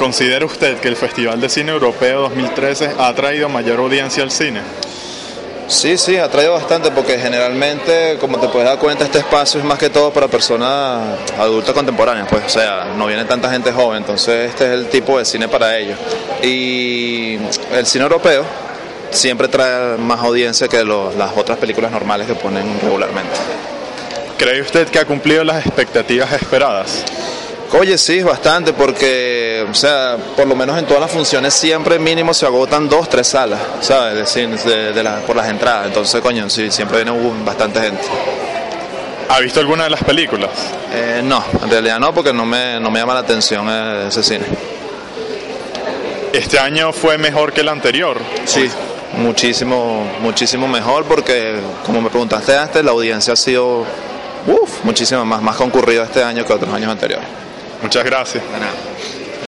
¿considera usted que el Festival de Cine Europeo 2013 ha traído mayor audiencia al cine? Sí, sí, ha traído bastante porque generalmente, como te puedes dar cuenta, este espacio es más que todo para personas adultas contemporáneas, pues, o sea, no viene tanta gente joven, entonces este es el tipo de cine para ellos. Y el cine europeo siempre trae más audiencia que las otras películas normales que ponen regularmente. ¿Cree usted que ha cumplido las expectativas esperadas? Oye, sí, bastante, porque, o sea, por lo menos en todas las funciones siempre mínimo se agotan dos, tres salas, ¿sabes? De, de, por las entradas. Entonces, coño, sí, siempre viene bastante gente. ¿Ha visto alguna de las películas? Eh, no, en realidad no, porque no me, no me llama la atención eh, ese cine. ¿Este año fue mejor que el anterior? Sí, muchísimo, muchísimo mejor, porque como me preguntaste antes, la audiencia ha sido uf, muchísimo más, más concurrido este año que otros años anteriores. Muchas gracias.